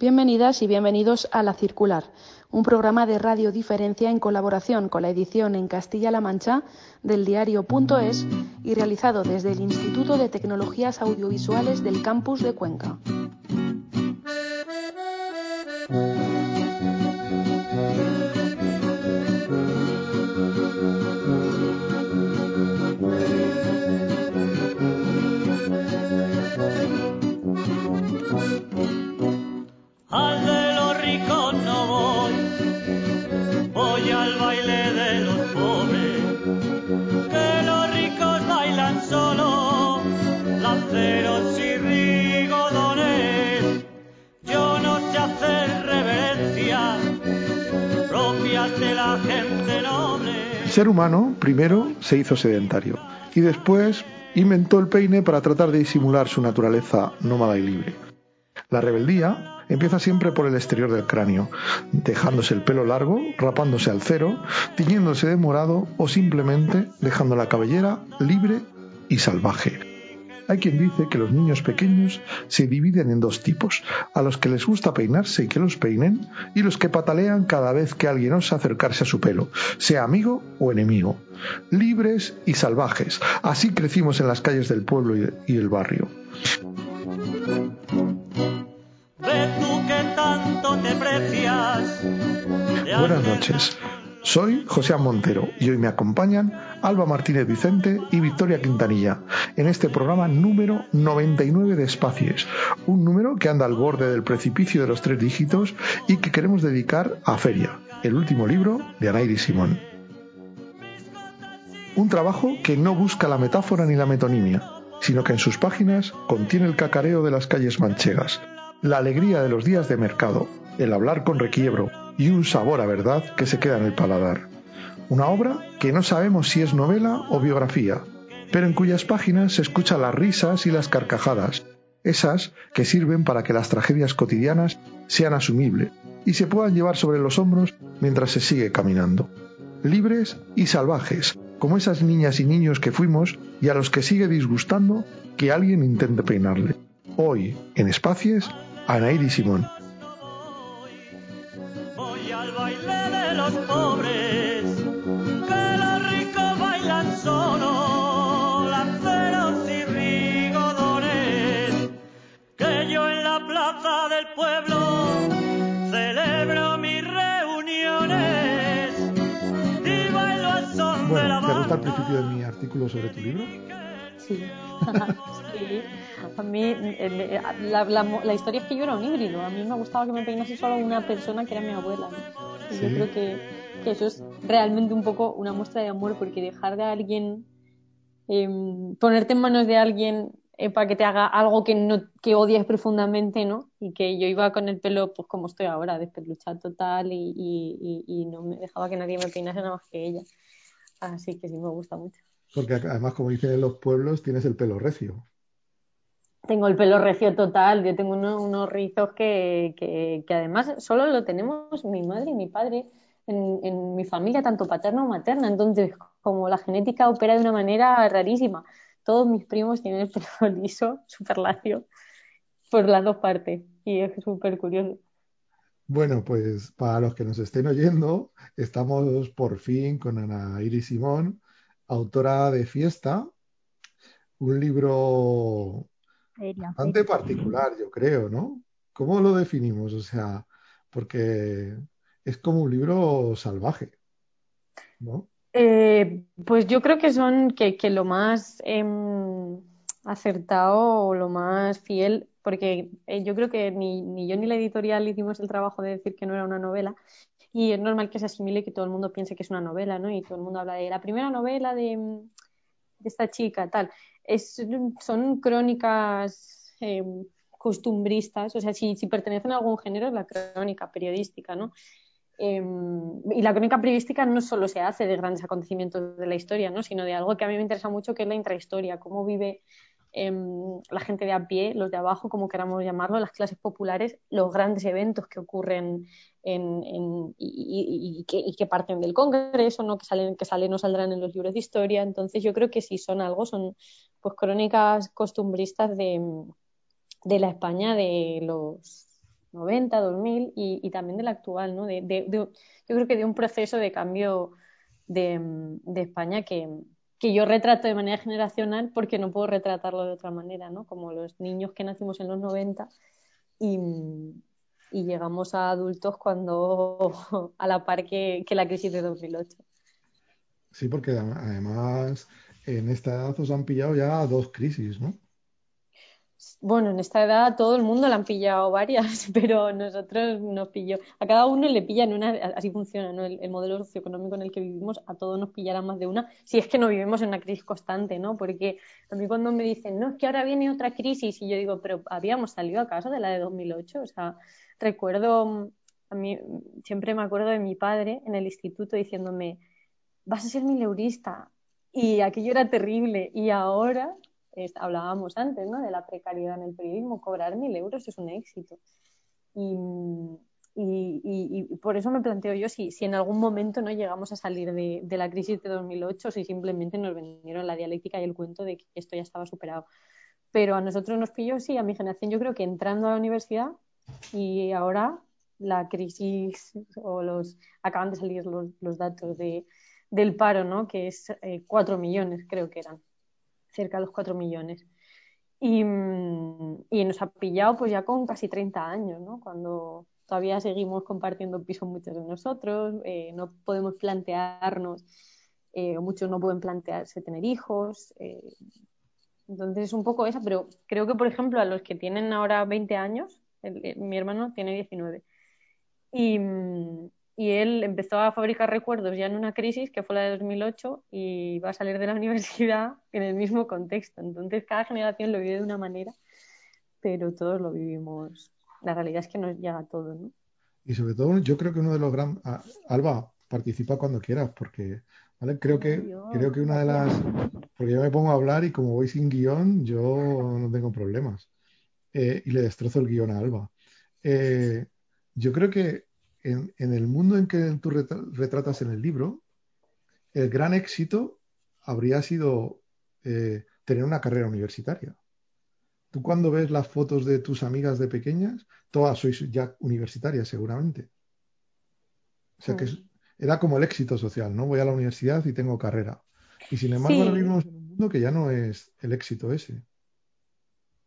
Bienvenidas y bienvenidos a La Circular, un programa de Radio Diferencia en colaboración con la edición en Castilla-La Mancha del diario.es y realizado desde el Instituto de Tecnologías Audiovisuales del Campus de Cuenca. El ser humano primero se hizo sedentario y después inventó el peine para tratar de disimular su naturaleza nómada y libre. La rebeldía empieza siempre por el exterior del cráneo, dejándose el pelo largo, rapándose al cero, tiñéndose de morado o simplemente dejando la cabellera libre y salvaje. Hay quien dice que los niños pequeños se dividen en dos tipos, a los que les gusta peinarse y que los peinen, y los que patalean cada vez que alguien osa acercarse a su pelo, sea amigo o enemigo. Libres y salvajes, así crecimos en las calles del pueblo y el barrio. Buenas noches. Soy José Montero y hoy me acompañan Alba Martínez Vicente y Victoria Quintanilla en este programa número 99 de Espacies, un número que anda al borde del precipicio de los tres dígitos y que queremos dedicar a Feria, el último libro de Anairi Simón. Un trabajo que no busca la metáfora ni la metonimia, sino que en sus páginas contiene el cacareo de las calles manchegas, la alegría de los días de mercado, el hablar con requiebro y un sabor a verdad que se queda en el paladar. Una obra que no sabemos si es novela o biografía, pero en cuyas páginas se escuchan las risas y las carcajadas, esas que sirven para que las tragedias cotidianas sean asumibles y se puedan llevar sobre los hombros mientras se sigue caminando. Libres y salvajes, como esas niñas y niños que fuimos y a los que sigue disgustando que alguien intente peinarle. Hoy, en Espacies, Anaíri Simón. Principio de mi artículo sobre tu libro? Sí, sí. A mí la, historia es que yo era un híbrido. A mí me gustaba que me peinase solo una persona que era mi abuela. Yo creo que, que, eso es realmente un poco una muestra de amor porque dejar de alguien, em, ponerte en manos de alguien eh, para que te haga algo que no que odias profundamente, ¿no? Y que yo iba con el pelo, pues como estoy ahora, despeluchado total y, y, y no me dejaba que nadie me peinase nada más que ella. Así que sí me gusta mucho. Porque además, como dicen en los pueblos, tienes el pelo recio. Tengo el pelo recio total. Yo tengo unos rizos que, que, además solo lo tenemos mi madre y mi padre en, en mi familia, tanto paterna como materna. Entonces, como la genética opera de una manera rarísima. Todos mis primos tienen el pelo liso, súper lacio, por las dos partes. Y es súper curioso. Bueno, pues para los que nos estén oyendo, estamos por fin con Ana Iris Simón, autora de Fiesta, un libro bastante particular, yo creo, ¿no? ¿Cómo lo definimos? O sea, porque es como un libro salvaje, ¿no? Eh, pues yo creo que son que, lo más em, acertado o lo más fiel porque eh, yo creo que ni, ni, yo ni la editorial hicimos el trabajo de decir que no era una novela y es normal que se asimile que todo el mundo piense que es una novela, ¿no? Y todo el mundo habla de la primera novela de, de esta chica, tal. Es, son crónicas eh, costumbristas, o sea, si, si pertenecen a algún género es la crónica periodística, ¿no? Em, y la crónica periodística no solo se hace de grandes acontecimientos de la historia, ¿no? sino de algo que a mí me interesa mucho, que es la intrahistoria, cómo vive Em, la gente de a pie, los de abajo, como queramos llamarlo, las clases populares, los grandes eventos que ocurren en, y, que, parten del Congreso, ¿no? que salen, que salen o saldrán en los libros de historia. Entonces yo creo que si son algo, son pues crónicas costumbristas de, de la España de los 90, 2000 y, también del actual, ¿no? De, de, yo creo que de un proceso de cambio de, de España que, que, yo retrato de manera generacional porque no puedo retratarlo de otra manera, ¿no? Como los niños que nacimos en los 90 y, llegamos a adultos cuando a la par que, que la crisis de 2008. Sí, porque además en esta edad os han pillado ya dos crisis, ¿no? Bueno, en esta edad todo el mundo le han pillado varias, pero nosotros nos pilló. A cada uno le pillan una, así funciona, ¿no? El, modelo socioeconómico en el que vivimos, a todos nos pillará más de una, si es que no vivimos en una crisis constante, ¿no? Porque a mí cuando me dicen, no, es que ahora viene otra crisis, y yo digo, pero habíamos salido a casa de la de 2008, o sea, recuerdo, a mí siempre me acuerdo de mi padre en el instituto diciéndome, vas a ser mileurista, y aquello era terrible, y ahora hablábamos antes, ¿no? De la precariedad en el periodismo. Cobrar mil euros es un éxito. Y, y, y, por eso me planteo yo si, si, en algún momento no llegamos a salir de, la crisis de 2008 o si simplemente nos vendieron la dialéctica y el cuento de que esto ya estaba superado. Pero a nosotros nos pilló, sí, a mi generación, yo creo que entrando a la universidad y ahora la crisis o los acaban de salir los, los datos de, del paro, ¿no? Que es eh, 4 millones, creo que eran cerca de los 4 millones. Y, y, nos ha pillado pues ya con casi 30 años, ¿no? Cuando todavía seguimos compartiendo pisos muchos de nosotros, eh, no podemos plantearnos, eh, muchos no pueden plantearse tener hijos. Eh, entonces es un poco esa, pero creo que, por ejemplo, a los que tienen ahora 20 años, el, mi hermano tiene 19, y, y él empezó a fabricar recuerdos ya en una crisis que fue la de 2008 y va a salir de la universidad en el mismo contexto. Entonces cada generación lo vive de una manera, pero todos lo vivimos. La realidad es que nos llega a todos, ¿no? Y sobre todo yo creo que uno de los grandes... Alba, participa cuando quieras, porque ¿vale? creo, que, creo que una de las... Porque yo me pongo a hablar y como voy sin guion, yo no tengo problemas. Eh, y le destrozo el guion a Alba. Eh, yo creo que en, el mundo en que tú retratas en el libro, el gran éxito habría sido eh, tener una carrera universitaria. Tú cuando ves las fotos de tus amigas de pequeñas, todas sois ya universitarias seguramente. O sea que era como el éxito social, ¿no? Voy a la universidad y tengo carrera. Y sin embargo ahora vivimos en un mundo que ya no es el éxito ese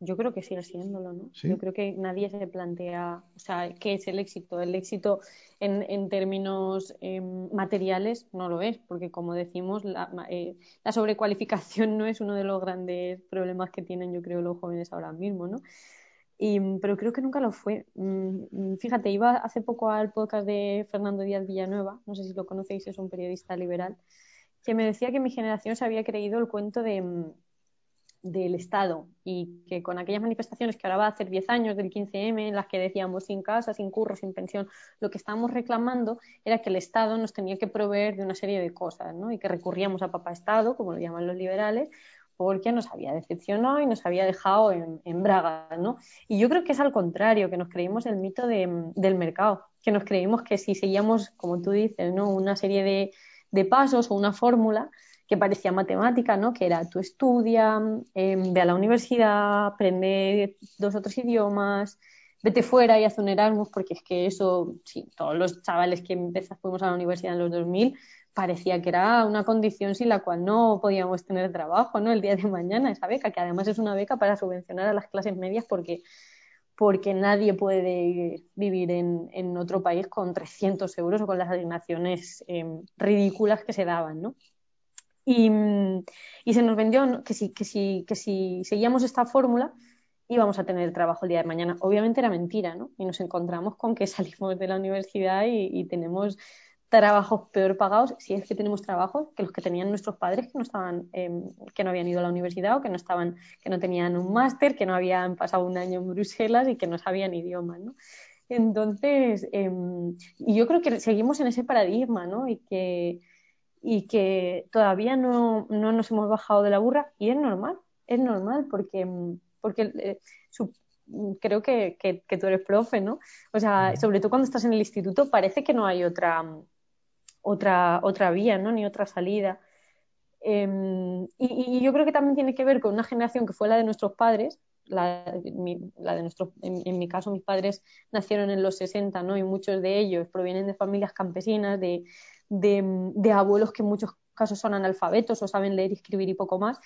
yo creo que sigue siéndolo, ¿no? Yo creo que nadie se plantea, o sea, ¿qué es el éxito? El éxito en, en términos em, materiales no lo es, porque como decimos, la, eh, la, sobrecualificación no es uno de los grandes problemas que tienen, yo creo, los jóvenes ahora mismo, ¿no? Y, pero creo que nunca lo fue. Mm, fíjate, iba hace poco al podcast de Fernando Díaz Villanueva, no sé si lo conocéis, es un periodista liberal, que me decía que mi generación se había creído el cuento de mm, del Estado y que con aquellas manifestaciones que ahora va a hacer 10 años del 15M, en las que decíamos sin casa, sin curro, sin pensión, lo que estábamos reclamando era que el Estado nos tenía que proveer de una serie de cosas, ¿no? Y que recurríamos a papá Estado, como lo llaman los liberales, porque nos había decepcionado y nos había dejado en, en bragas, ¿no? Y yo creo que es al contrario, que nos creímos el mito de, del mercado, que nos creímos que si seguíamos, como tú dices, ¿no? Una serie de pasos o una fórmula, que parecía matemática, ¿no? Que era tú estudia, em, ve a la universidad, aprende dos o tres idiomas, vete fuera y haz un Erasmus, porque es que eso, sí, todos los chavales que empezamos, fuimos a la universidad en los 2000, parecía que era una condición sin la cual no podíamos tener trabajo, ¿no? El día de mañana, esa beca, que además es una beca para subvencionar a las clases medias porque porque nadie puede vivir en, en otro país con 300 euros o con las asignaciones em, ridículas que se daban, ¿no? Y, y, se nos vendió que si, que, si, que si seguíamos esta fórmula íbamos a tener trabajo el día de mañana. Obviamente era mentira, ¿no? Y nos encontramos con que salimos de la universidad y, y tenemos trabajos peor pagados, si es que tenemos trabajos que los que tenían nuestros padres que no estaban, eh, que no habían ido a la universidad o que no estaban, que no tenían un máster, que no habían pasado un año en Bruselas y que no sabían idiomas, ¿no? Entonces, eh, y yo creo que seguimos en ese paradigma, ¿no? Y que, y que todavía no, no, nos hemos bajado de la burra y es normal, es normal porque, porque eh, su, creo que, que, que, tú eres profe, ¿no? O sea, sobre todo cuando estás en el instituto parece que no hay otra, otra, otra vía, ¿no? Ni otra salida. Eh, y, y, yo creo que también tiene que ver con una generación que fue la de nuestros padres, la, de nuestro, en, mi caso, mis padres nacieron en los 60, ¿no? Y muchos de ellos provienen de familias campesinas, de, de, abuelos que en muchos casos son analfabetos o saben leer y escribir y poco más.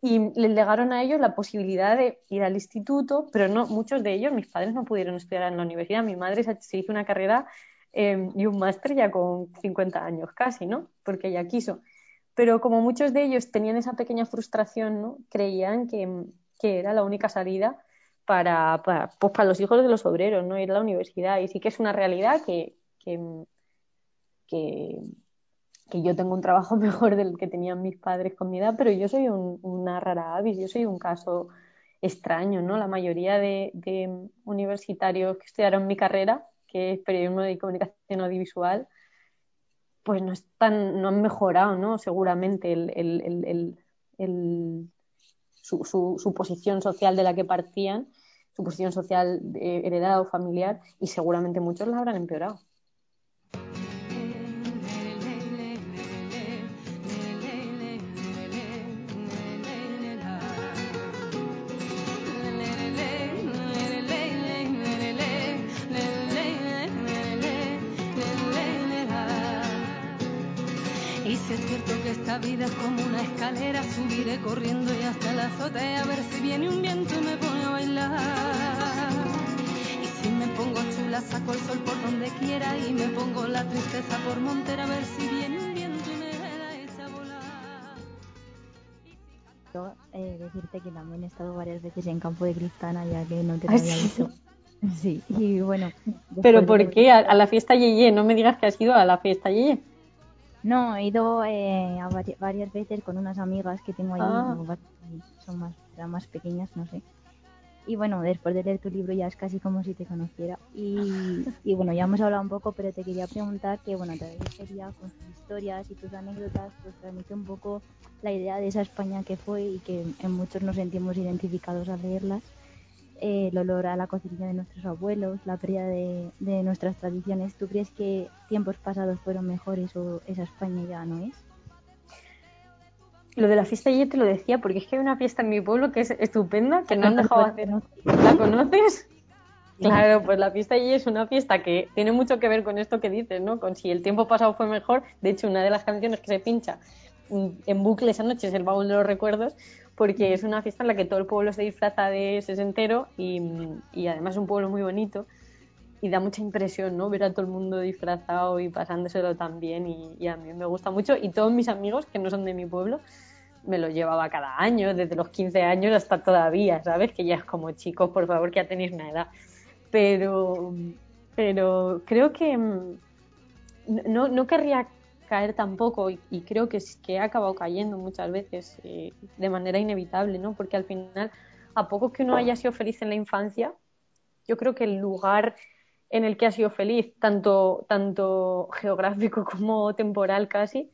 Y les legaron a ellos la posibilidad de ir al instituto, pero no, muchos de ellos, mis padres no pudieron estudiar en la universidad. Mi madre se hizo una carrera em, y un máster ya con 50 años casi, ¿no? Porque ella quiso. Pero como muchos de ellos tenían esa pequeña frustración, ¿no? Creían que, que era la única salida para, para, pues para los hijos de los obreros, ¿no? Ir a la universidad. Y sí que es una realidad que, que, que, yo tengo un trabajo mejor del que tenían mis padres con mi edad, pero yo soy una rara avis, yo soy un caso extraño, ¿no? La mayoría de, universitarios que estudiaron mi carrera, que es periodismo de comunicación audiovisual, pues no están, no han mejorado, ¿no? Seguramente el, su, su, posición social de la que partían, su posición social heredada o familiar, y seguramente muchos la habrán empeorado. Vida es como una escalera, subiré corriendo y hasta la azotea a ver si viene un viento y me pone a bailar. Y si me pongo chula, saco el sol por donde quiera y me pongo la tristeza por montera a ver si viene un viento y me da esa volar. Eh, decirte que también he estado varias veces en campo de Cristana, ya que no te lo había dicho. Sí, y bueno. ¿Pero por qué? A, la fiesta Yeye, no me digas que has ido a la fiesta Yeye. No, he ido eh, a varias veces con unas amigas que tengo ahí, ah. son más, más pequeñas, no sé. Y bueno, después de leer tu libro ya es casi como si te conociera. Y, y bueno, ya hemos hablado un poco, pero te quería preguntar que, bueno, te gustaría con tus historias y tus anécdotas, pues transmite un poco la idea de esa España que fue y que en muchos nos sentimos identificados al leerlas el olor a la cocina de nuestros abuelos, la pérdida de, nuestras tradiciones. ¿Tú crees que tiempos pasados fueron mejores o esa España ya no es? Lo de la fiesta yo te lo decía, porque es que hay una fiesta en mi pueblo que es estupenda, que no han dejado hacer. ¿La conoces? Claro, pues la fiesta allí es una fiesta que tiene mucho que ver con esto que dices, ¿no? Con si el tiempo pasado fue mejor. De hecho, una de las canciones que se pincha en bucle esa noche es el baúl de los recuerdos, porque es una fiesta en la que todo el pueblo se disfraza de sesentero y, y además es un pueblo muy bonito y da mucha impresión, ¿no? Ver a todo el mundo disfrazado y pasándoselo tan bien y, a mí me gusta mucho y todos mis amigos que no son de mi pueblo me lo llevaba cada año, desde los 15 años hasta todavía, ¿sabes? Que ya es como chicos, por favor, que ya tenéis una edad. Pero, pero creo que mm, no, no querría caer tampoco y, y creo que, que he acabado cayendo muchas veces eh, de manera inevitable, ¿no? Porque al final, a poco que uno haya sido feliz en la infancia, yo creo que el lugar en el que ha sido feliz, tanto, tanto geográfico como temporal casi,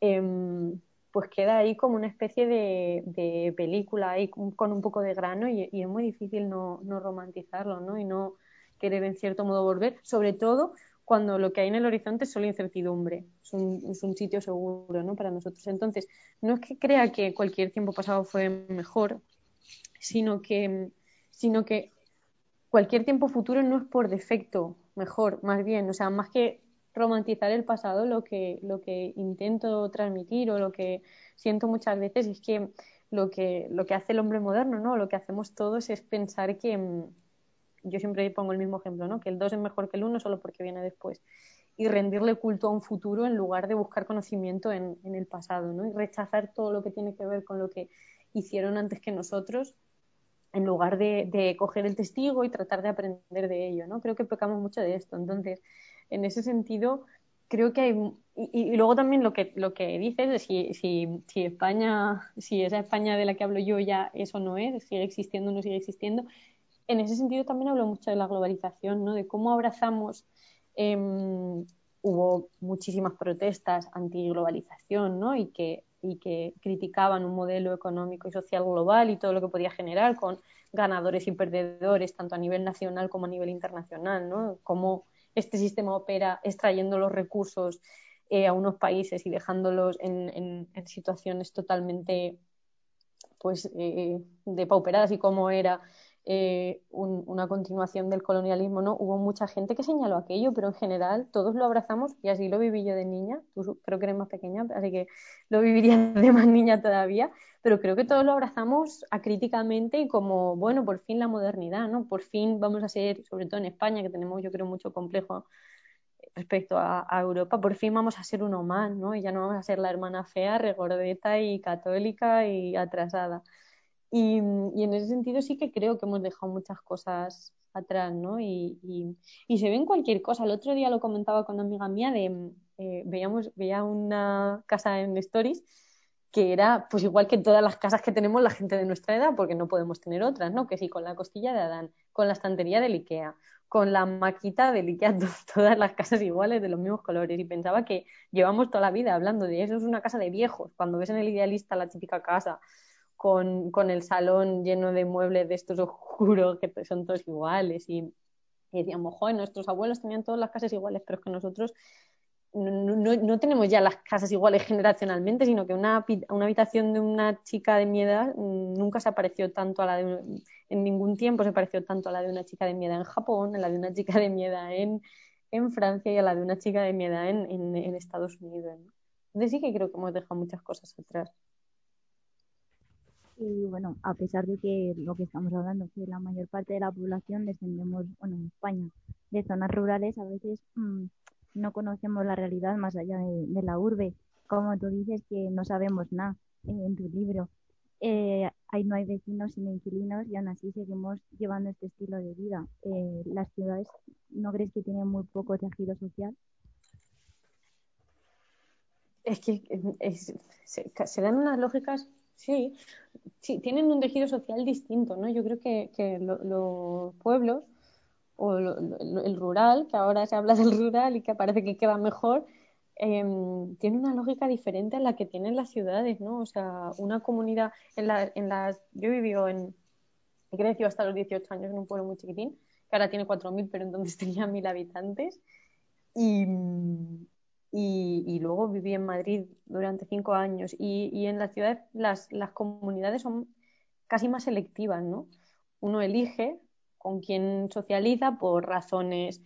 em, pues queda ahí como una especie de, película ahí con un poco de grano y, es muy difícil no, no romantizarlo, ¿no? Y no querer en cierto modo volver, sobre todo cuando lo que hay en el horizonte es solo incertidumbre, es un, sitio seguro ¿no? para nosotros. Entonces, no es que crea que cualquier tiempo pasado fue mejor, sino que, sino que cualquier tiempo futuro no es por defecto mejor, más bien, o sea, más que romantizar el pasado, lo que, lo que intento transmitir o lo que siento muchas veces es que lo que, lo que hace el hombre moderno, ¿no? Lo que hacemos todos es pensar que, yo siempre pongo el mismo ejemplo, ¿no? que el 2 es mejor que el 1 solo porque viene después. Y rendirle culto a un futuro en lugar de buscar conocimiento en, el pasado, ¿no? Y rechazar todo lo que tiene que ver con lo que hicieron antes que nosotros, en lugar de, coger el testigo y tratar de aprender de ello, ¿no? Creo que pecamos mucho de esto. Entonces, en ese sentido, creo que hay. Y, luego también lo que, lo que dices de si, si, si España, si esa España de la que hablo yo ya eso no es, sigue existiendo o no sigue existiendo, en ese sentido también hablo mucho de la globalización, ¿no? de cómo abrazamos. Em, hubo muchísimas protestas anti-globalización ¿no? y, que, y que criticaban un modelo económico y social global y todo lo que podía generar con ganadores y perdedores, tanto a nivel nacional como a nivel internacional, ¿no? cómo este sistema opera extrayendo los recursos eh, a unos países y dejándolos en, situaciones totalmente pues eh, depauperadas y cómo era eh, una continuación del colonialismo, ¿no? Hubo mucha gente que señaló aquello, pero en general todos lo abrazamos y así lo viví yo de niña. Tú creo que eres más pequeña, así que lo vivirías de más niña todavía, pero creo que todos lo abrazamos acríticamente y como, bueno, por fin la modernidad, ¿no? Por fin vamos a ser, sobre todo en España, que tenemos yo creo mucho complejo respecto a, Europa, por fin vamos a ser uno más, ¿no? Y ya no vamos a ser la hermana fea, regordeta y católica y atrasada. Y, en ese sentido sí que creo que hemos dejado muchas cosas atrás, ¿no? Y, se ve en cualquier cosa. El otro día lo comentaba con una amiga mía de, eh, veíamos, veía una casa en Stories que era pues igual que todas las casas que tenemos la gente de nuestra edad, porque no podemos tener otras, ¿no? Que sí, con la costilla de Adán, con la estantería del Ikea, con la maquita del Ikea, todas las casas iguales de los mismos colores. Y pensaba que llevamos toda la vida hablando de eso, es una casa de viejos. Cuando ves en el idealista la típica casa con, con el salón lleno de muebles de estos oscuros que son todos iguales y, decíamos, joder, nuestros abuelos tenían todas las casas iguales, pero es que nosotros no, no, tenemos ya las casas iguales generacionalmente, sino que una, una, habitación de una chica de mi edad nunca se apareció tanto a la de en ningún tiempo se pareció tanto a la de una chica de mi edad en Japón, a la de una chica de mi edad en, en Francia y a la de una chica de mi edad en, en, Estados Unidos. Entonces sí que creo que hemos dejado muchas cosas atrás. Y bueno, a pesar de que lo que estamos hablando, que la mayor parte de la población descendemos, bueno, en España, de zonas rurales, a veces mm, no conocemos la realidad más allá de, la urbe. Como tú dices que no sabemos nada en tu libro. Eh, ahí no hay vecinos sino inquilinos y aún así seguimos llevando este estilo de vida. Eh, las ciudades, ¿no crees que tienen muy poco tejido social? Es que se dan unas lógicas Sí, sí, tienen un tejido social distinto, ¿no? Yo creo que, los pueblos o el rural, que ahora se habla del rural y que parece que queda mejor, em, tiene una lógica diferente a la que tienen las ciudades, ¿no? O sea, una comunidad, en, la, en las, yo vivido en, crecido hasta los 18 años en un pueblo muy chiquitín, que ahora tiene 4.000, pero entonces tenía 1.000 habitantes, y, y, luego viví en Madrid durante cinco años y, y en la ciudad las, las, comunidades son casi más selectivas, ¿no? Uno elige con quién socializa por razones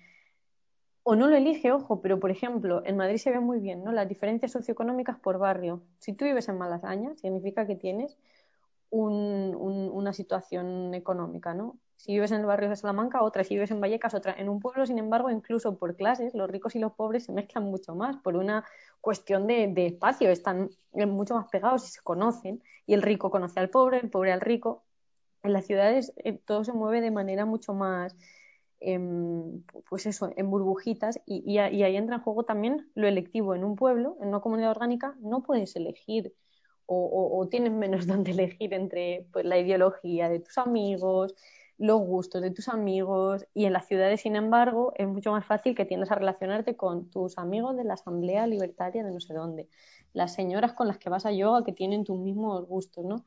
o no lo elige, ojo, pero por ejemplo, en Madrid se ve muy bien, ¿no? Las diferencias socioeconómicas por barrio. Si tú vives en Malasaña, significa que tienes un, una situación económica, ¿no? Si vives en el barrio de Salamanca, otra. Si vives en Vallecas, otra. En un pueblo, sin embargo, incluso por clases, los ricos y los pobres se mezclan mucho más por una cuestión de, espacio. Están mucho más pegados y se conocen. Y el rico conoce al pobre, el pobre al rico. En las ciudades eh, todo se mueve de manera mucho más, em, pues eso, en burbujitas. Y, ahí entra en juego también lo electivo. En un pueblo, en una comunidad orgánica, no puedes elegir o, tienes menos donde elegir entre pues, la ideología de tus amigos, los gustos de tus amigos y en las ciudades, sin embargo, es mucho más fácil que tiendas a relacionarte con tus amigos de la Asamblea Libertaria de no sé dónde, las señoras con las que vas a yoga que tienen tus mismos gustos, ¿no?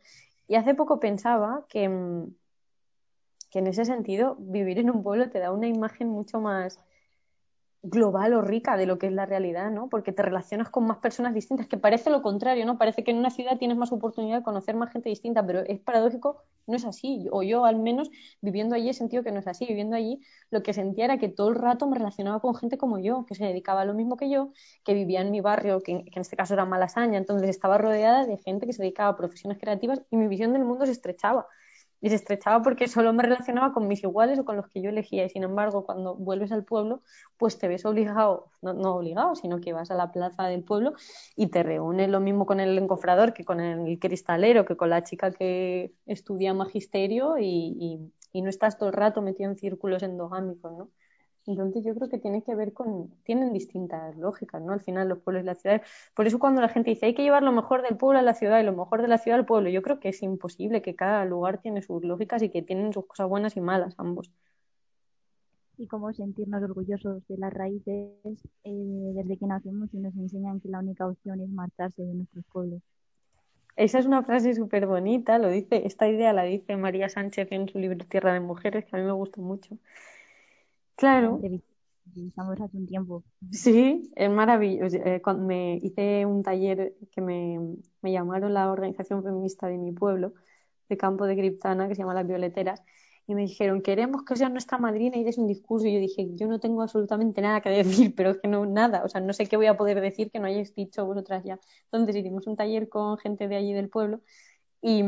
Y hace poco pensaba que, mm, que en ese sentido vivir en un pueblo te da una imagen mucho más global o rica de lo que es la realidad, ¿no? Porque te relacionas con más personas distintas, que parece lo contrario, ¿no? Parece que en una ciudad tienes más oportunidad de conocer más gente distinta, pero es paradójico, no es así. O yo, al menos, viviendo allí, he sentido que no es así. Viviendo allí, lo que sentía era que todo el rato me relacionaba con gente como yo, que se dedicaba a lo mismo que yo, que vivía en mi barrio, que, que en este caso era Malasaña, entonces estaba rodeada de gente que se dedicaba a profesiones creativas y mi visión del mundo se estrechaba y se estrechaba porque solo me relacionaba con mis iguales o con los que yo elegía y sin embargo cuando vuelves al pueblo pues te ves obligado, no, no obligado, sino que vas a la plaza del pueblo y te reúnes lo mismo con el encofrador que con el cristalero, que con la chica que estudia magisterio y, y, y no estás todo el rato metido en círculos endogámicos, ¿no? Entonces yo creo que tiene que ver con, tienen distintas lógicas, ¿no? Al final los pueblos y las ciudades. Por eso cuando la gente dice hay que llevar lo mejor del pueblo a la ciudad y lo mejor de la ciudad al pueblo, yo creo que es imposible, que cada lugar tiene sus lógicas y que tienen sus cosas buenas y malas ambos. Y cómo sentirnos orgullosos de las raíces eh, desde que nacemos y nos enseñan que la única opción es marcharse de nuestros pueblos. Esa es una frase súper bonita, lo dice, esta idea la dice María Sánchez en su libro Tierra de Mujeres, que a mí me gusta mucho. Claro. Estamos hace un tiempo. Sí, es maravilloso. Eh, cuando me hice un taller que me, llamaron la organización feminista de mi pueblo de campo de Criptana que se llama Las Violeteras y me dijeron, queremos que seas nuestra madrina y des un discurso. Y yo dije, yo no tengo absolutamente nada que decir, pero es que no, nada, o sea, no sé qué voy a poder decir que no hayáis dicho vosotras ya. Entonces hicimos un taller con gente de allí del pueblo y,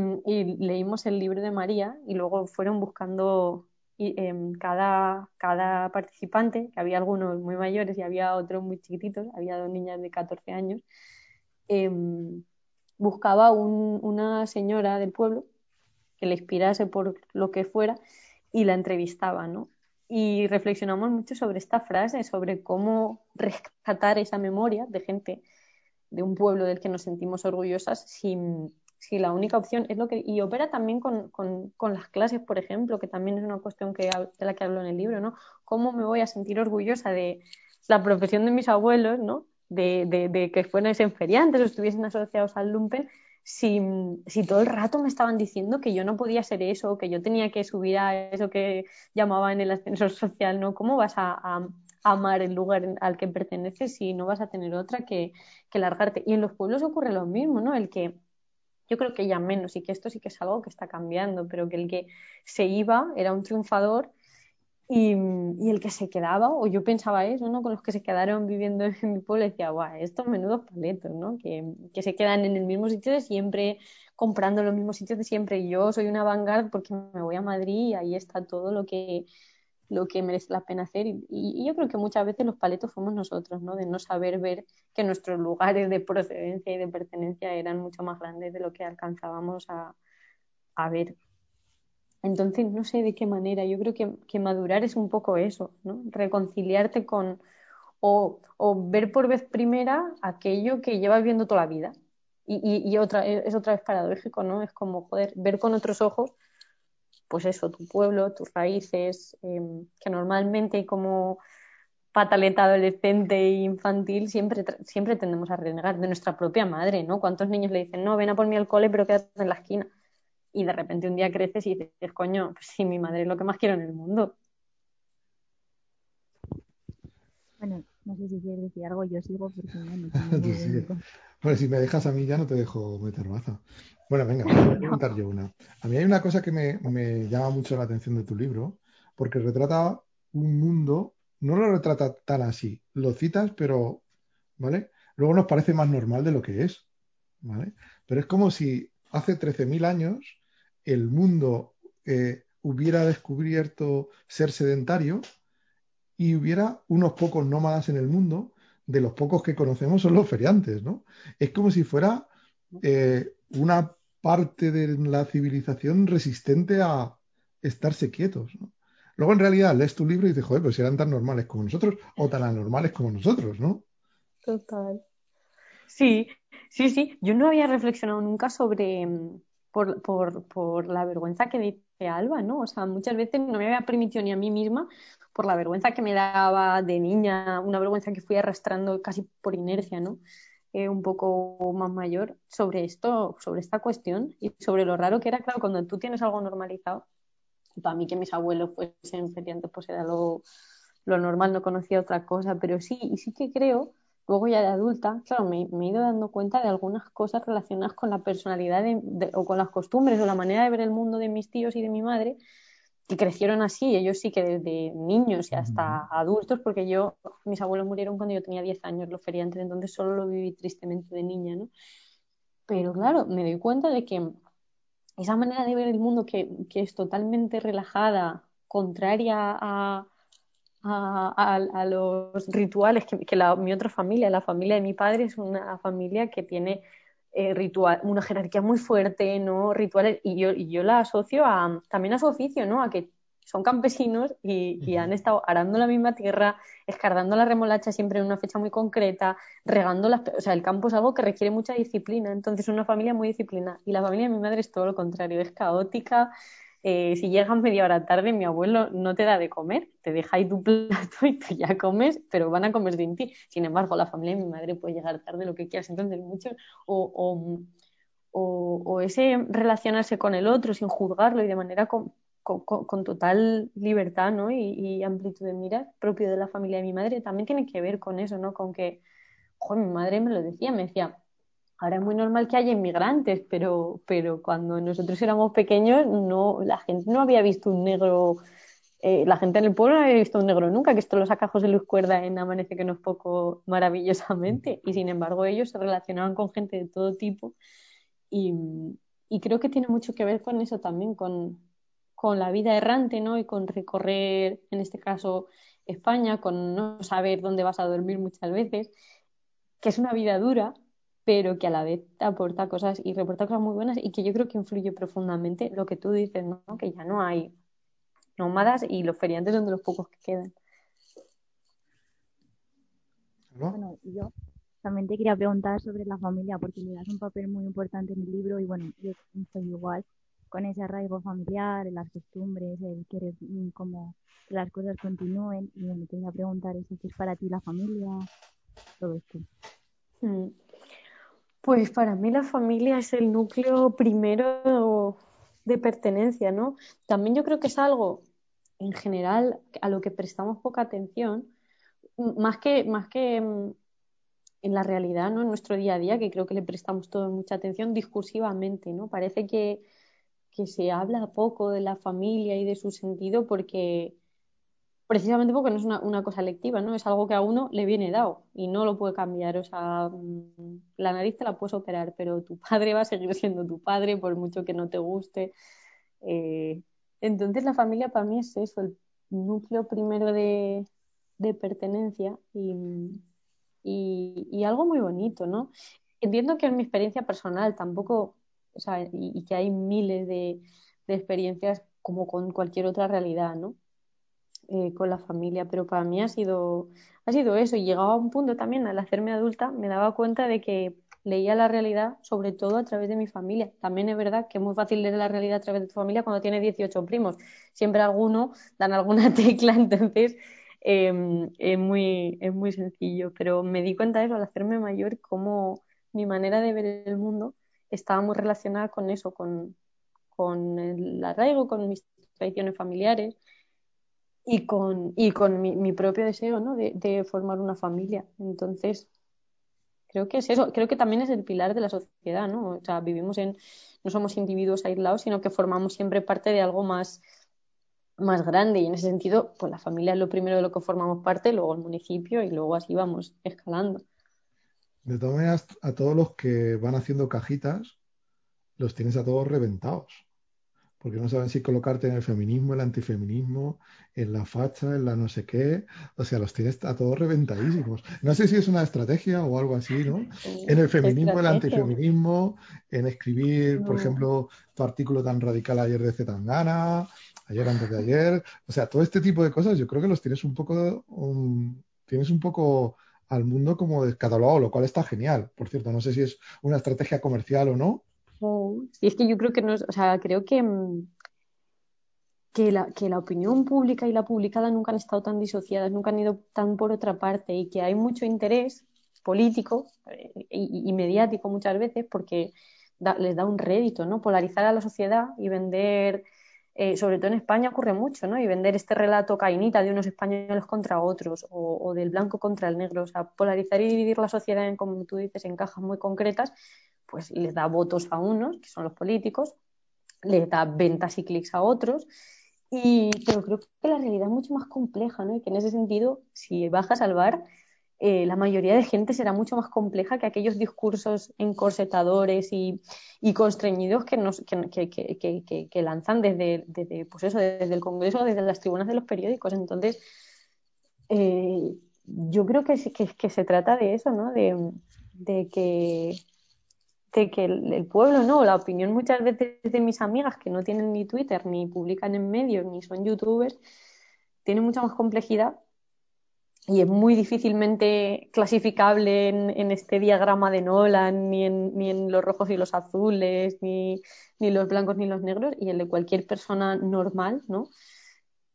leímos el libro de María y luego fueron buscando em, cada, cada participante, que había algunos muy mayores y había otros muy chiquititos, había dos niñas de 14 años, em, buscaba una señora del pueblo que le inspirase por lo que fuera y la entrevistaba, ¿no? Y reflexionamos mucho sobre esta frase, sobre cómo rescatar esa memoria de gente de un pueblo del que nos sentimos orgullosas si, si la única opción es lo que... Y opera también con, con, con, las clases, por ejemplo, que también es una cuestión que, de la que hablo en el libro, ¿no? ¿Cómo me voy a sentir orgullosa de la profesión de mis abuelos, ¿no? De, de, de que fuesen feriantes o estuviesen asociados al lumpen si, si, todo el rato me estaban diciendo que yo no podía ser eso, que yo tenía que subir a eso que llamaban el ascensor social, ¿no? ¿Cómo vas a, amar el lugar al que perteneces si no vas a tener otra que, que, largarte? Y en los pueblos ocurre lo mismo, ¿no? El que yo creo que ya menos y que esto sí que es algo que está cambiando, pero que el que se iba era un triunfador y, el que se quedaba, o yo pensaba eso, ¿no? Con los que se quedaron viviendo en mi pueblo, decía, guau, estos menudos paletos, ¿no? Que, que, se quedan en el mismo sitio de siempre, comprando los mismos sitios de siempre. Y yo soy una vanguard porque me voy a Madrid y ahí está todo lo que, lo que merece la pena hacer. Y, y, yo creo que muchas veces los paletos fuimos nosotros, ¿no? De no saber ver que nuestros lugares de procedencia y de pertenencia eran mucho más grandes de lo que alcanzábamos a, ver entonces, no sé de qué manera. Yo creo que, madurar es un poco eso, ¿no? Reconciliarte con o, ver por vez primera aquello que llevas viendo toda la vida. Y, otra, es otra vez paradójico, ¿no? Es como, joder, ver con otros ojos, pues eso, tu pueblo, tus raíces, em, que normalmente como pataleta adolescente e infantil siempre, siempre tendemos a renegar de nuestra propia madre, ¿no? ¿Cuántos niños le dicen, no, ven a por mí al cole, pero quédate en la esquina? y de repente un día creces y dices, coño, pues sí, mi madre es lo que más quiero en el mundo. Bueno, no sé si quieres decir algo, yo sigo porque no, Bueno, si me dejas a mí ya no te dejo meter baza. Bueno, venga, voy a preguntar yo una. A mí hay una cosa que me, me llama mucho la atención de tu libro, porque retrata un mundo, no lo retrata tan así, lo citas, pero, ¿vale? Luego nos parece más normal de lo que es, ¿vale? Pero es como si hace 13.000 años el mundo eh, hubiera descubierto ser sedentario y hubiera unos pocos nómadas en el mundo, de los pocos que conocemos son los feriantes, ¿no? Es como si fuera eh, una parte de la civilización resistente a estarse quietos. Luego en realidad lees tu libro y dices, joder, pues si eran tan normales como nosotros o tan anormales como nosotros, ¿no? Total. Sí, sí, sí. Yo no había reflexionado nunca sobre, mm, por, la vergüenza que dice Alba, ¿no? O sea, muchas veces no me había permitido ni a mí misma, por la vergüenza que me daba de niña, una vergüenza que fui arrastrando casi por inercia, ¿no? Eh, un poco más mayor, sobre esto, sobre esta cuestión y sobre lo raro que era, claro, cuando tú tienes algo normalizado, para mí que mis abuelos fuesen feriantes, pues era lo, lo normal, no conocía otra cosa, pero sí, y sí que creo Luego ya de adulta, claro, me, he ido dando cuenta de algunas cosas relacionadas con la personalidad o con las costumbres o la manera de ver el mundo de mis tíos y de mi madre, que crecieron así, ellos sí que desde niños y hasta adultos, porque yo, mis abuelos murieron cuando yo tenía 10 años, los feriantes, entonces solo lo viví tristemente de niña, ¿no? Pero claro, me doy cuenta de que esa manera de ver el mundo que, que es totalmente relajada, contraria a, a, los rituales que, mi otra familia, la familia de mi padre, es una familia que tiene eh, ritual, una jerarquía muy fuerte, ¿no? Rituales, y yo, y yo la asocio a, también a su oficio, ¿no? A que son campesinos y, han estado arando la misma tierra, escardando la remolacha siempre en una fecha muy concreta, regando las... O sea, el campo es algo que requiere mucha disciplina, entonces es una familia muy disciplinada. Y la familia de mi madre es todo lo contrario, es caótica, eh, si llegas media hora tarde, mi abuelo no te da de comer, te deja ahí tu plato y tú ya comes, pero van a comer sin ti. Sin embargo, la familia de mi madre puede llegar tarde, lo que quieras, entonces mucho, o, o, o, ese relacionarse con el otro sin juzgarlo y de manera con, con, total libertad ¿no? y, y, amplitud de miras propio de la familia de mi madre, también tiene que ver con eso, ¿no? Con que, joder, mi madre me lo decía, me decía, Ahora es muy normal que haya inmigrantes, pero, pero cuando nosotros éramos pequeños, no, la gente no había visto un negro, eh, la gente en el pueblo no había visto un negro nunca, que esto lo saca José Luis Cuerda en Amanece que no es poco maravillosamente, y sin embargo ellos se relacionaban con gente de todo tipo, y, y creo que tiene mucho que ver con eso también, con, con la vida errante, ¿no? Y con recorrer, en este caso, España, con no saber dónde vas a dormir muchas veces, que es una vida dura, pero que a la vez te aporta cosas y reporta cosas muy buenas y que yo creo que influye profundamente lo que tú dices, ¿no? Que ya no hay nómadas y los feriantes son de los pocos que quedan. Bueno, yo también te quería preguntar sobre la familia, porque le das un papel muy importante en el libro y bueno, yo soy igual con ese arraigo familiar, las costumbres, el querer mm, como que las cosas continúen y me quería preguntar eso, ¿qué es para ti la familia? Todo esto. Mm. Pues para mí la familia es el núcleo primero de pertenencia, ¿no? También yo creo que es algo en general a lo que prestamos poca atención, más que, más que mm, en la realidad, ¿no? En nuestro día a día, que creo que le prestamos todo mucha atención discursivamente, ¿no? Parece que, que se habla poco de la familia y de su sentido porque precisamente porque no es una, cosa lectiva, ¿no? Es algo que a uno le viene dado y no lo puede cambiar. O sea, mm, la nariz te la puedes operar, pero tu padre va a seguir siendo tu padre por mucho que no te guste. Eh, entonces la familia para mí es eso, el núcleo primero de, pertenencia y, algo muy bonito, ¿no? Entiendo que en mi experiencia personal tampoco, o sea, y, que hay miles de, de experiencias como con cualquier otra realidad, ¿no? Eh, con la familia, pero para mí ha sido, ha sido eso. Y llegaba a un punto también, al hacerme adulta, me daba cuenta de que leía la realidad sobre todo a través de mi familia. También es verdad que es muy fácil leer la realidad a través de tu familia cuando tienes 18 primos. Siempre alguno dan alguna tecla, entonces em, es, muy, es muy sencillo. Pero me di cuenta de eso al hacerme mayor, cómo mi manera de ver el mundo estaba muy relacionada con eso, con, con el arraigo, con mis tradiciones familiares y con, y con mi, propio deseo ¿no? de, formar una familia. Entonces, creo que es eso, creo que también es el pilar de la sociedad, ¿no? O sea, vivimos en, no somos individuos aislados, sino que formamos siempre parte de algo más, más grande y en ese sentido, pues la familia es lo primero de lo que formamos parte, luego el municipio y luego así vamos escalando. De todas maneras, a todos los que van haciendo cajitas, los tienes a todos reventados porque no saben si colocarte en el feminismo, el antifeminismo, en la facha, en la no sé qué. O sea, los tienes a todos reventadísimos. No sé si es una estrategia o algo así, ¿no? En el feminismo, el antifeminismo, en escribir, por ejemplo, tu artículo tan radical ayer de Zetangana, ayer antes de ayer. O sea, todo este tipo de cosas yo creo que los tienes un poco, tienes un poco al mundo como descatalogado, lo cual está genial. Por cierto, no sé si es una estrategia comercial o no, y es que yo creo que no o sea, creo que, mm, que, la, que la opinión pública y la publicada nunca han estado tan disociadas, nunca han ido tan por otra parte y que hay mucho interés político eh, y, mediático muchas veces porque les da un rédito, ¿no? Polarizar a la sociedad y vender, eh, sobre todo en España ocurre mucho, ¿no? Y vender este relato cainita de unos españoles contra otros o, del blanco contra el negro, o sea, polarizar y dividir la sociedad en, como tú dices, en cajas muy concretas pues les da votos a unos, que son los políticos, les da ventas y clics a otros. Y, pero creo que la realidad es mucho más compleja, ¿no? Y que en ese sentido, si bajas al bar, eh, la mayoría de gente será mucho más compleja que aquellos discursos encorsetadores y, y constreñidos que, nos, que, que, que, lanzan desde, desde, pues eso, desde el Congreso, desde las tribunas de los periódicos. Entonces, eh, yo creo que, que, se trata de eso, ¿no? De, de que que el, pueblo no, la opinión muchas veces de mis amigas que no tienen ni Twitter, ni publican en medios, ni son youtubers, tiene mucha más complejidad y es muy difícilmente clasificable en, este diagrama de Nolan, ni en, ni en, los rojos y los azules, ni, ni, los blancos ni los negros, y el de cualquier persona normal, ¿no?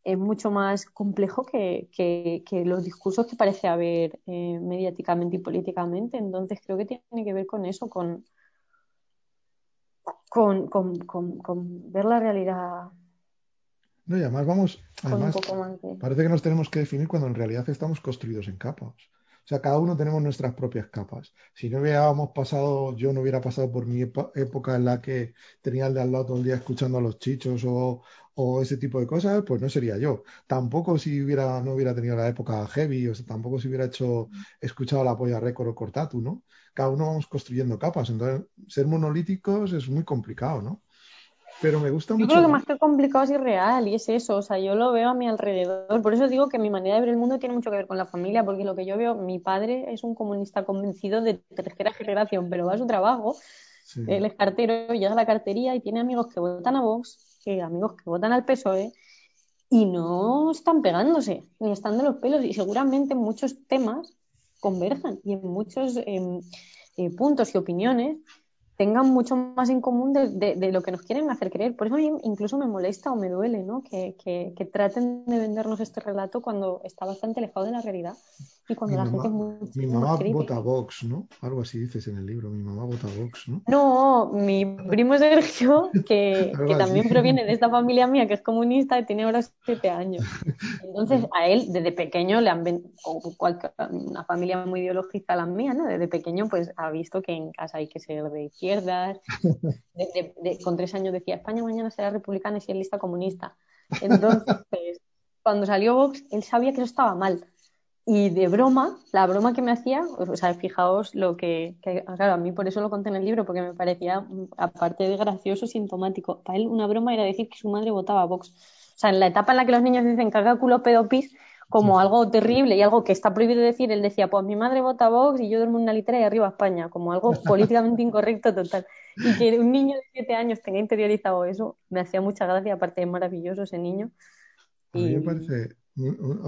Es mucho más complejo que, que, los discursos que parece haber eh, mediáticamente y políticamente. Entonces creo que tiene que ver con eso, con, con, con, con, ver la realidad. No, y además vamos, además, parece que nos tenemos que definir cuando en realidad estamos construidos en capas. O sea, cada uno tenemos nuestras propias capas. Si no hubiéramos pasado, yo no hubiera pasado por mi época en la que tenía el de al lado todo el día escuchando a los chichos o, ese tipo de cosas, pues no sería yo. Tampoco si hubiera, no hubiera tenido la época heavy, o sea, tampoco si hubiera hecho, escuchado la polla récord o cortatu, ¿no? Cada uno vamos construyendo capas. Entonces, ser monolíticos es muy complicado, ¿no? Pero me gusta mucho. Yo creo que más que complicado es irreal y es eso, o sea, yo lo veo a mi alrededor. Por eso digo que mi manera de ver el mundo tiene mucho que ver con la familia, porque lo que yo veo, mi padre es un comunista convencido de tercera generación, pero va a su trabajo, él es cartero, llega a la cartería y tiene amigos que votan a Vox, que amigos que votan al PSOE y no están pegándose, ni están de los pelos y seguramente muchos temas converjan y en muchos em, eh, puntos y opiniones tengan mucho más en común de, lo que nos quieren hacer creer. Por eso a mí incluso me molesta o me duele ¿no? que, que, traten de vendernos este relato cuando está bastante alejado de la realidad y cuando la gente es Mi mamá vota Vox, ¿no? Algo así dices en el libro, mi mamá vota Vox, ¿no? No, mi primo Sergio, que, que también proviene de esta familia mía que es comunista y tiene ahora siete años. Entonces a él desde pequeño le han vendido, una familia muy ideológica la mía, ¿no? Desde pequeño pues ha visto que en casa hay que ser de izquierdas. con tres años decía, España mañana será republicana y si lista comunista. Entonces, cuando salió Vox, él sabía que eso estaba mal y de broma, la broma que me hacía, o sea, fijaos lo que, claro, a mí por eso lo conté en el libro, porque me parecía, aparte de gracioso, sintomático. Para él una broma era decir que su madre votaba a Vox. O sea, en la etapa en la que los niños dicen carga culo pedopis como algo terrible y algo que está prohibido decir, él decía, pues mi madre vota a Vox y yo duermo en una litera y arriba España, como algo políticamente incorrecto total. Y que un niño de siete años tenga interiorizado eso, me hacía mucha gracia, aparte de maravilloso ese niño. A mí me parece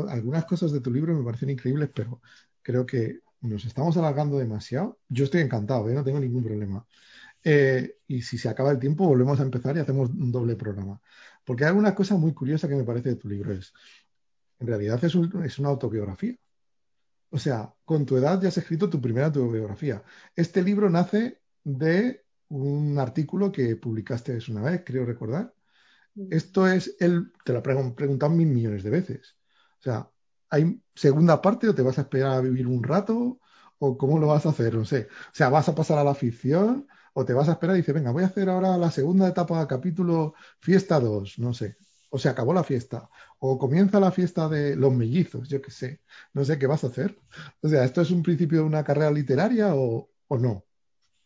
algunas cosas de tu libro me parecen increíbles, pero creo que nos estamos alargando demasiado. Yo estoy encantado, ¿eh? no tengo ningún problema. Eh, y si se acaba el tiempo, volvemos a empezar y hacemos un doble programa. Porque hay una cosa muy curiosa que me parece de tu libro. Es, en realidad es, es una autobiografía. O sea, con tu edad ya has escrito tu primera autobiografía. Este libro nace de un artículo que publicaste una vez, creo recordar, esto es, él te lo ha preguntado mil millones de veces. O sea, ¿hay segunda parte o te vas a esperar a vivir un rato? ¿O cómo lo vas a hacer? No sé. O sea, ¿vas a pasar a la ficción? ¿O te vas a esperar y dices, venga, voy a hacer ahora la segunda etapa, capítulo fiesta 2? No sé. O se acabó la fiesta. O comienza la fiesta de los mellizos, yo qué sé. No sé qué vas a hacer. O sea, ¿esto es un principio de una carrera literaria o, o no?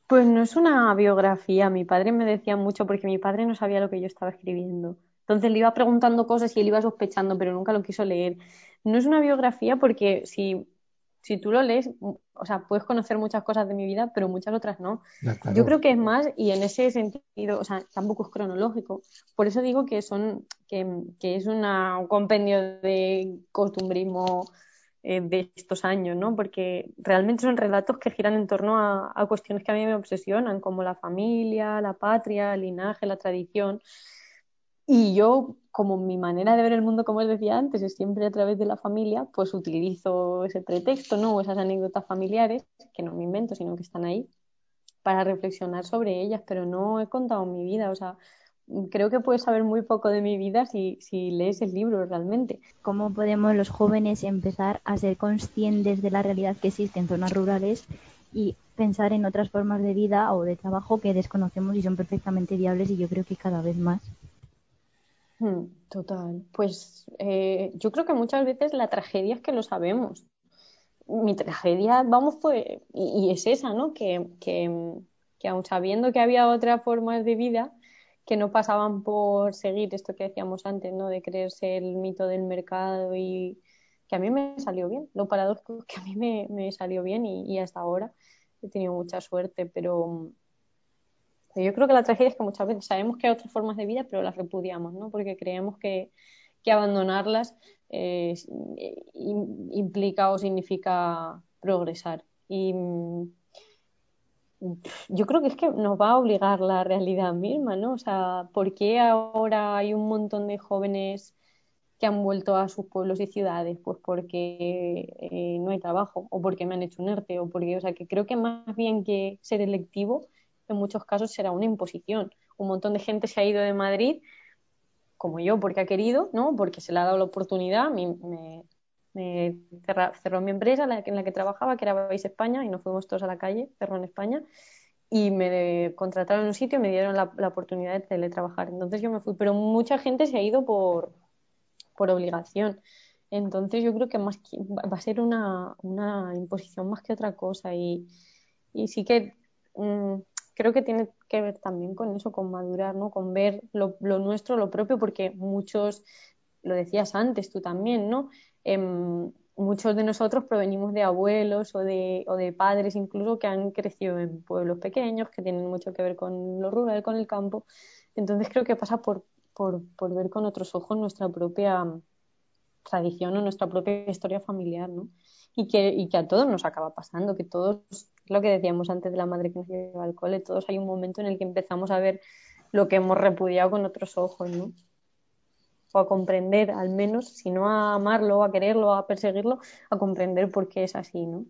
Pues no es una biografía. Mi padre me decía mucho porque mi padre no sabía lo que yo estaba escribiendo. Entonces le iba preguntando cosas y él iba sospechando, pero nunca lo quiso leer. No es una biografía porque si, si tú lo lees, o sea, puedes conocer muchas cosas de mi vida, pero muchas otras no. Yo creo que es más, y en ese sentido, o sea, tampoco es cronológico. Por eso digo que son, que, que es una, un compendio de costumbrismo eh, de estos años, ¿no? Porque realmente son relatos que giran en torno a, cuestiones que a mí me obsesionan, como la familia, la patria, el linaje, la tradición. Y yo, como mi manera de ver el mundo, como os decía antes, es siempre a través de la familia, pues utilizo ese pretexto, ¿no? O esas anécdotas familiares, que no me invento, sino que están ahí, para reflexionar sobre ellas, pero no he contado mi vida, o sea, creo que puedes saber muy poco de mi vida si, si lees el libro realmente. ¿Cómo podemos los jóvenes empezar a ser conscientes de la realidad que existe en zonas rurales y pensar en otras formas de vida o de trabajo que desconocemos y son perfectamente viables y yo creo que cada vez más? Hmm, total. Pues eh, yo creo que muchas veces la tragedia es que lo sabemos. Mi tragedia, vamos, fue, y, es esa, ¿no? Que, que, que aun sabiendo que había otras formas de vida, que no pasaban por seguir esto que decíamos antes, ¿no? De creerse el mito del mercado y que a mí me salió bien. Lo paradójico es que a mí me, salió bien y, hasta ahora he tenido mucha suerte, pero yo creo que la tragedia es que muchas veces sabemos que hay otras formas de vida, pero las repudiamos, ¿no? Porque creemos que, abandonarlas eh, implica o significa progresar. Y yo creo que es que nos va a obligar la realidad misma, ¿no? O sea, ¿por qué ahora hay un montón de jóvenes que han vuelto a sus pueblos y ciudades? Pues porque eh, no hay trabajo, o porque me han hecho un ERTE, o porque, o sea, que creo que más bien que ser electivo, en muchos casos será una imposición. Un montón de gente se ha ido de Madrid, como yo, porque ha querido, ¿no? Porque se le ha dado la oportunidad, me, me cerró mi empresa en la, que, trabajaba, que era Vais España, y nos fuimos todos a la calle, cerró en España, y me contrataron en un sitio y me dieron la, la, oportunidad de teletrabajar. Entonces yo me fui, pero mucha gente se ha ido por, por obligación. Entonces yo creo que más va a ser una, una imposición más que otra cosa y, y sí que mm, creo que tiene que ver también con eso, con madurar, ¿no? Con ver lo, lo nuestro, lo propio, porque muchos, lo decías antes tú también, ¿no? Em, muchos de nosotros provenimos de abuelos o de, o de padres incluso que han crecido en pueblos pequeños, que tienen mucho que ver con lo rural, con el campo. Entonces creo que pasa por, por, por ver con otros ojos nuestra propia tradición o nuestra propia historia familiar, ¿no? Y que, y que a todos nos acaba pasando, que todos, lo que decíamos antes de la madre que nos lleva al cole, todos hay un momento en el que empezamos a ver lo que hemos repudiado con otros ojos, ¿no? O a comprender, al menos, si no a amarlo, a quererlo, a perseguirlo, a comprender por qué es así, ¿no?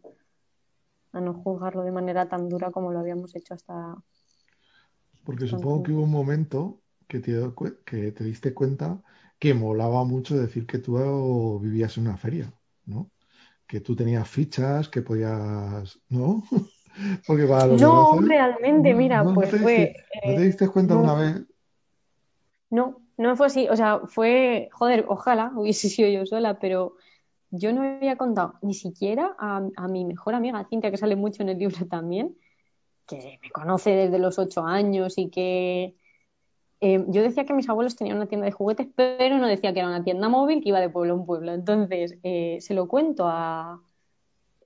A no juzgarlo de manera tan dura como lo habíamos hecho hasta. Porque supongo que hubo un momento que te, que te diste cuenta que molaba mucho decir que tú vivías en una feria, ¿no? Que tú tenías fichas, que podías, ¿no? Porque no, realmente, mira, pues fue. ¿No te diste cuenta una vez? No, no fue así. O sea, fue, joder, ojalá hubiese sido yo sola, pero yo no había contado ni siquiera a, a mi mejor amiga Cintia, que sale mucho en el libro también, que me conoce desde los ocho años y que eh, yo decía que mis abuelos tenían una tienda de juguetes, pero no decía que era una tienda móvil que iba de pueblo en pueblo. Entonces, eh, se lo cuento a...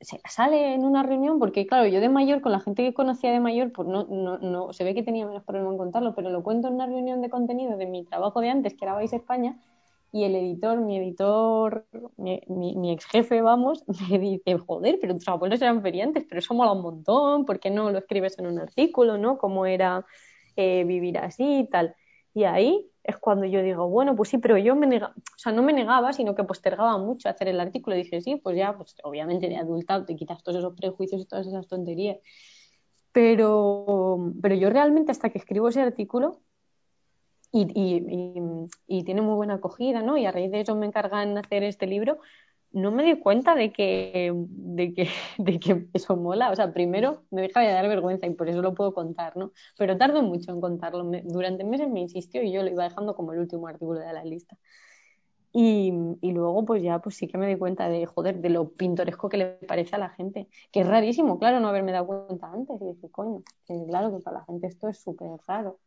Se sale en una reunión, porque claro, yo de mayor, con la gente que conocía de mayor, pues no, no, no se ve que tenía menos problema en contarlo, pero lo cuento en una reunión de contenido de mi trabajo de antes, que era Vais España, y el editor, mi editor, mi, mi, ex jefe, vamos, me dice, joder, pero tus abuelos eran feriantes, pero eso mola un montón, ¿por qué no lo escribes en un artículo, no? ¿Cómo era eh, vivir así y tal? Y ahí es cuando yo digo, bueno, pues sí, pero yo me negaba, o sea, no me negaba, sino que postergaba mucho hacer el artículo. Dije, sí, pues ya, pues obviamente de adulta te quitas todos esos prejuicios y todas esas tonterías. Pero, pero yo realmente hasta que escribo ese artículo y, y, y, tiene muy buena acogida, ¿no? Y a raíz de eso me encargan hacer este libro, no me di cuenta de que, de que, de que eso mola. O sea, primero me deja de dar vergüenza y por eso lo puedo contar, ¿no? Pero tardo mucho en contarlo. durante meses me insistió y yo lo iba dejando como el último artículo de la lista. Y, y, luego, pues ya, pues sí que me di cuenta de, joder, de lo pintoresco que le parece a la gente. Que es rarísimo, claro, no haberme dado cuenta antes. Y dije, coño, que claro que para la gente esto es súper raro.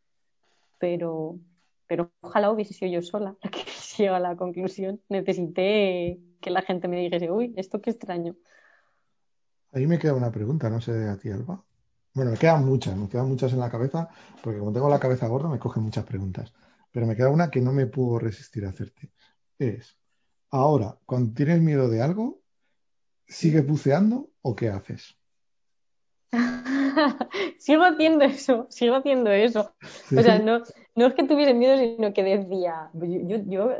Pero, pero ojalá hubiese sido yo sola la que llega a la conclusión. Necesité que la gente me dijese, uy, esto qué extraño. Ahí me queda una pregunta, no sé a ti, Alba. Bueno, me quedan muchas, me quedan muchas en la cabeza, porque como tengo la cabeza gorda me cogen muchas preguntas. Pero me queda una que no me puedo resistir a hacerte. Es, ahora, cuando tienes miedo de algo, ¿sigues buceando o qué haces? sigo haciendo eso, sigo haciendo eso. O sea, no, no es que tuviese miedo, sino que decía, yo, yo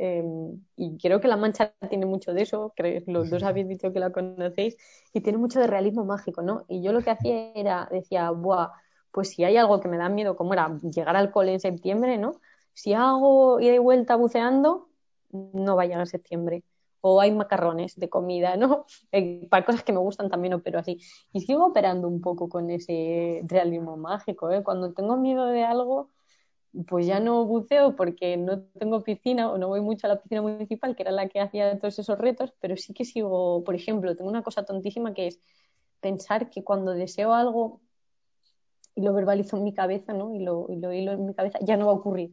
Em, y creo que La Mancha tiene mucho de eso, creo, los dos habéis dicho que la conocéis, y tiene mucho de realismo mágico, ¿no? Y yo lo que hacía era, decía, Buah, pues si hay algo que me da miedo, como era llegar al cole en septiembre, ¿no? Si hago ida y vuelta buceando, no va a llegar septiembre. O hay macarrones de comida, ¿no? Eh, para cosas que me gustan también opero así. Y sigo operando un poco con ese realismo mágico, ¿eh? Cuando tengo miedo de algo, pues ya no buceo porque no tengo piscina o no voy mucho a la piscina municipal, que era la que hacía todos esos retos, pero sí que sigo, por ejemplo, tengo una cosa tontísima que es pensar que cuando deseo algo y lo verbalizo en mi cabeza, ¿no? Y lo, y lo hilo en mi cabeza, ya no va a ocurrir.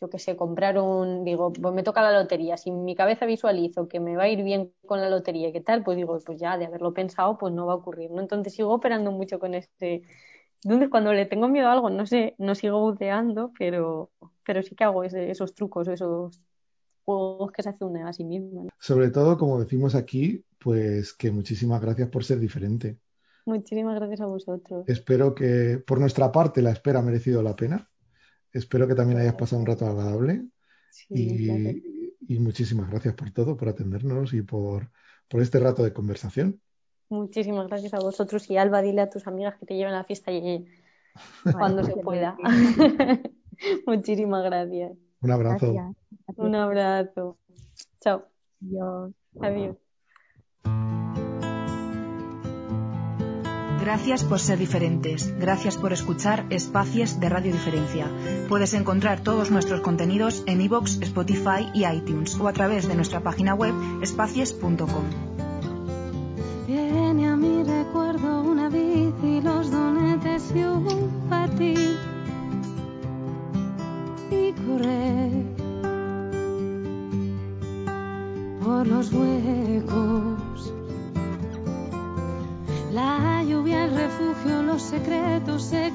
Yo qué sé, comprar un, digo, pues me toca la lotería. Si en mi cabeza visualizo que me va a ir bien con la lotería y qué tal, pues digo, pues ya de haberlo pensado, pues no va a ocurrir, ¿no? Entonces sigo operando mucho con este entonces, cuando le tengo miedo a algo, no sé, no sigo buceando, pero, pero sí que hago esos trucos, esos juegos que se hace una a sí misma. Sobre todo, como decimos aquí, pues que muchísimas gracias por ser diferente. Muchísimas gracias a vosotros. Espero que por nuestra parte la espera ha merecido la pena. Espero que también hayas pasado un rato agradable. y, y, muchísimas gracias por todo, por atendernos y por, por este rato de conversación. Muchísimas gracias a vosotros y Alba, dile a tus amigas que te lleven a la fiesta y cuando se pueda. Muchísimas gracias. Un abrazo. Un abrazo. Chao. Adiós. Adiós. Gracias por ser diferentes. Gracias por escuchar Espacies de Radio Diferencia. Puedes encontrar todos nuestros contenidos en iVoox, Spotify y iTunes o a través de nuestra página web espacies.com. Viene a mi recuerdo una bici, los donetes y un patín. Y correr por los huecos. La lluvia, el refugio, los secretos se